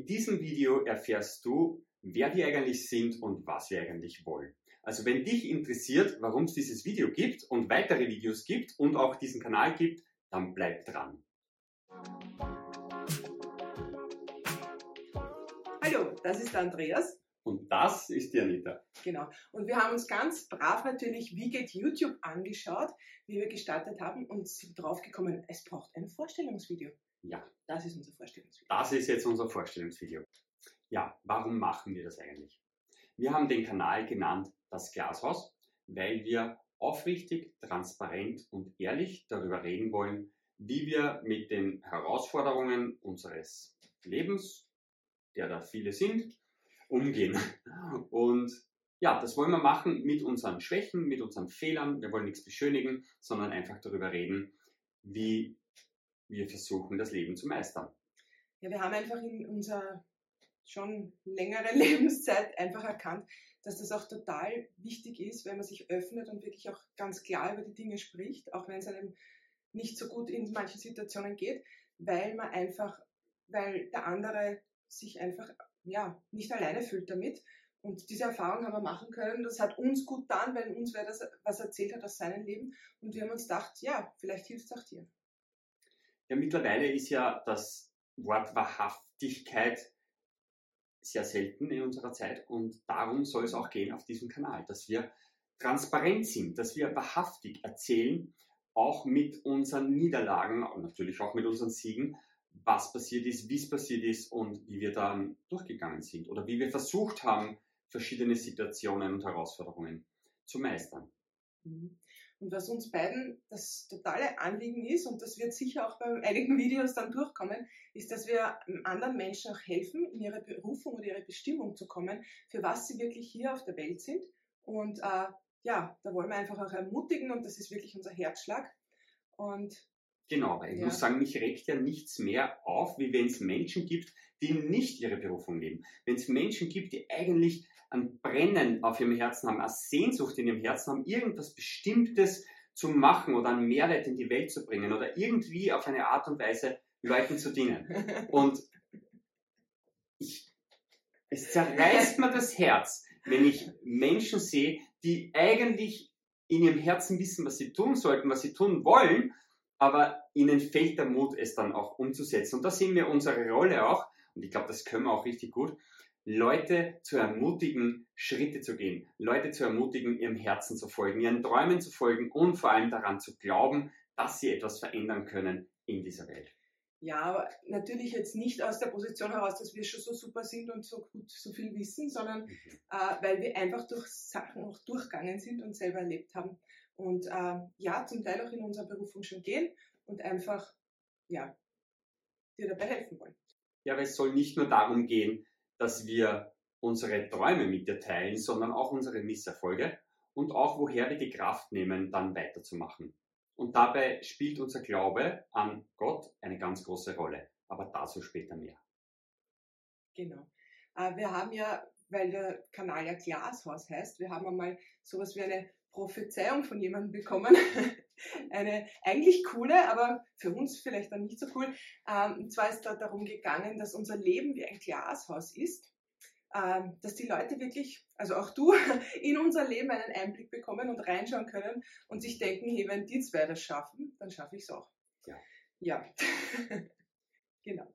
In diesem Video erfährst du, wer wir eigentlich sind und was wir eigentlich wollen. Also wenn dich interessiert, warum es dieses Video gibt und weitere Videos gibt und auch diesen Kanal gibt, dann bleib dran. Hallo, das ist Andreas. Und das ist die Anita. Genau. Und wir haben uns ganz brav natürlich Wie geht YouTube angeschaut, wie wir gestartet haben und sind draufgekommen, es braucht ein Vorstellungsvideo. Ja. Das ist unser Vorstellungsvideo. Das ist jetzt unser Vorstellungsvideo. Ja, warum machen wir das eigentlich? Wir haben den Kanal genannt Das Glashaus, weil wir aufrichtig, transparent und ehrlich darüber reden wollen, wie wir mit den Herausforderungen unseres Lebens, der da viele sind, umgehen. Und ja, das wollen wir machen mit unseren Schwächen, mit unseren Fehlern. Wir wollen nichts beschönigen, sondern einfach darüber reden, wie wir versuchen, das Leben zu meistern. Ja, wir haben einfach in unserer schon längeren Lebenszeit einfach erkannt, dass das auch total wichtig ist, wenn man sich öffnet und wirklich auch ganz klar über die Dinge spricht, auch wenn es einem nicht so gut in manchen Situationen geht, weil man einfach, weil der andere sich einfach ja, nicht alleine fühlt damit. Und diese Erfahrung haben wir machen können. Das hat uns gut getan, weil uns wer das was erzählt hat aus seinem Leben. Und wir haben uns gedacht, ja, vielleicht hilft es auch dir. Ja, mittlerweile ist ja das Wort Wahrhaftigkeit sehr selten in unserer Zeit und darum soll es auch gehen auf diesem Kanal, dass wir transparent sind, dass wir wahrhaftig erzählen, auch mit unseren Niederlagen und natürlich auch mit unseren Siegen, was passiert ist, wie es passiert ist und wie wir dann durchgegangen sind oder wie wir versucht haben, verschiedene Situationen und Herausforderungen zu meistern. Mhm. Und was uns beiden das totale Anliegen ist, und das wird sicher auch bei einigen Videos dann durchkommen, ist, dass wir anderen Menschen auch helfen, in ihre Berufung oder ihre Bestimmung zu kommen, für was sie wirklich hier auf der Welt sind. Und äh, ja, da wollen wir einfach auch ermutigen und das ist wirklich unser Herzschlag. Und Genau, weil ich Ja. muss sagen, mich regt ja nichts mehr auf, wie wenn es Menschen gibt, die nicht ihre Berufung leben. Wenn es Menschen gibt, die eigentlich ein Brennen auf ihrem Herzen haben, eine Sehnsucht in ihrem Herzen haben, irgendwas Bestimmtes zu machen oder einen Mehrwert in die Welt zu bringen oder irgendwie auf eine Art und Weise Leuten zu dienen. Und ich, es zerreißt mir das Herz, wenn ich Menschen sehe, die eigentlich in ihrem Herzen wissen, was sie tun sollten, was sie tun wollen, aber ihnen fehlt der Mut, es dann auch umzusetzen. Und da sehen wir unsere Rolle auch, und ich glaube, das können wir auch richtig gut, Leute zu ermutigen, Schritte zu gehen, Leute zu ermutigen, ihrem Herzen zu folgen, ihren Träumen zu folgen und vor allem daran zu glauben, dass sie etwas verändern können in dieser Welt. Ja, aber natürlich jetzt nicht aus der Position heraus, dass wir schon so super sind und so gut so viel wissen, sondern Mhm. äh, weil wir einfach durch Sachen auch durchgegangen sind und selber erlebt haben. Und äh, ja, zum Teil auch in unserer Berufung schon gehen und einfach, ja, dir dabei helfen wollen. Ja, aber es soll nicht nur darum gehen, dass wir unsere Träume mit dir teilen, sondern auch unsere Misserfolge und auch woher wir die Kraft nehmen, dann weiterzumachen. Und dabei spielt unser Glaube an Gott eine ganz große Rolle. Aber dazu später mehr. Genau. Äh, wir haben ja, weil der Kanal ja Glashaus heißt, wir haben einmal sowas wie eine Prophezeiung von jemandem bekommen. eine eigentlich coole, aber für uns vielleicht dann nicht so cool. Ähm, und zwar ist da darum gegangen, dass unser Leben wie ein Glashaus ist. Ähm, dass die Leute wirklich, also auch du, in unser Leben einen Einblick bekommen und reinschauen können und sich denken, hey, wenn die zwei das schaffen, dann schaffe ich es auch. Ja. Ja. genau.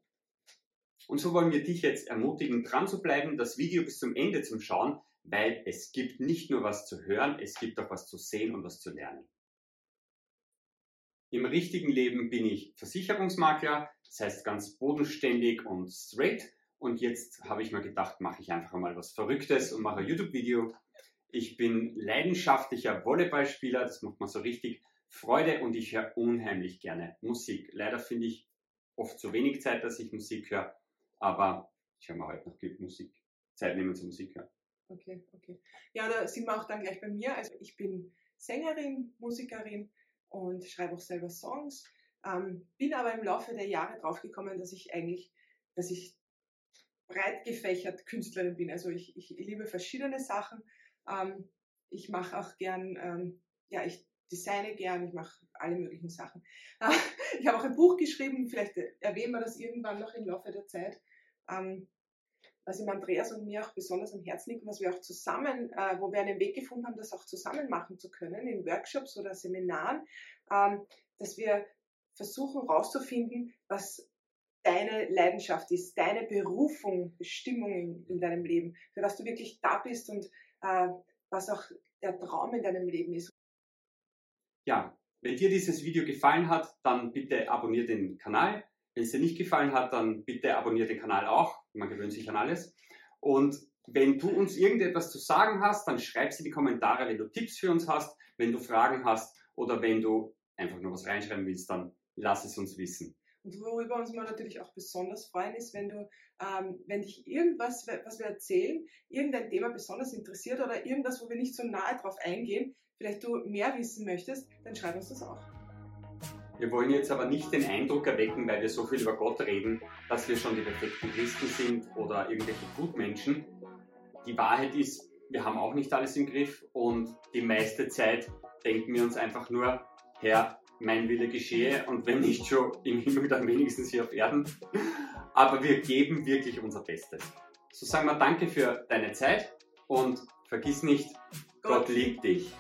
Und so wollen wir dich jetzt ermutigen, dran zu bleiben, das Video bis zum Ende zu schauen, weil es gibt nicht nur was zu hören, es gibt auch was zu sehen und was zu lernen. Im richtigen Leben bin ich Versicherungsmakler, das heißt ganz bodenständig und straight. Und jetzt habe ich mir gedacht, mache ich einfach mal was Verrücktes und mache ein YouTube-Video. Ich bin leidenschaftlicher Volleyballspieler, das macht mir so richtig Freude und ich höre unheimlich gerne Musik. Leider finde ich oft zu wenig Zeit, dass ich Musik höre, aber ich höre mir heute noch Musik, Zeit nehmen zur Musik hören. Okay, okay. Ja, da sind wir auch dann gleich bei mir. Also ich bin Sängerin, Musikerin und schreibe auch selber Songs. Ähm, bin aber im Laufe der Jahre draufgekommen, dass ich eigentlich, dass ich breit gefächert Künstlerin bin. Also ich, ich liebe verschiedene Sachen. Ähm, ich mache auch gern, ähm, ja, ich designe gern, ich mache alle möglichen Sachen. ich habe auch ein Buch geschrieben, vielleicht erwähnen wir das irgendwann noch im Laufe der Zeit. ähm, was ihm Andreas und mir auch besonders am Herzen liegt, was wir auch zusammen, äh, wo wir einen Weg gefunden haben, das auch zusammen machen zu können, in Workshops oder Seminaren, ähm, dass wir versuchen herauszufinden, was deine Leidenschaft ist, deine Berufung, Bestimmung in, in, deinem Leben, für was du wirklich da bist und äh, was auch der Traum in deinem Leben ist. Ja, wenn dir dieses Video gefallen hat, dann bitte abonniere den Kanal. Wenn es dir nicht gefallen hat, dann bitte abonniere den Kanal auch. Man gewöhnt sich an alles. Und wenn du uns irgendetwas zu sagen hast, dann schreib es in die Kommentare, wenn du Tipps für uns hast, wenn du Fragen hast oder wenn du einfach nur was reinschreiben willst, dann lass es uns wissen. Und worüber uns mal natürlich auch besonders freuen ist, wenn du, ähm, wenn dich irgendwas, was wir erzählen, irgendein Thema besonders interessiert oder irgendwas, wo wir nicht so nahe drauf eingehen, vielleicht du mehr wissen möchtest, dann schreib uns das auch. Wir wollen jetzt aber nicht den Eindruck erwecken, weil wir so viel über Gott reden, dass wir schon die perfekten Christen sind oder irgendwelche Gutmenschen. Die Wahrheit ist, wir haben auch nicht alles im Griff und die meiste Zeit denken wir uns einfach nur, Herr, mein Wille geschehe und wenn nicht schon im Himmel, dann wenigstens hier auf Erden. Aber wir geben wirklich unser Bestes. So sagen wir danke für deine Zeit und vergiss nicht, Gott, Gott liebt dich.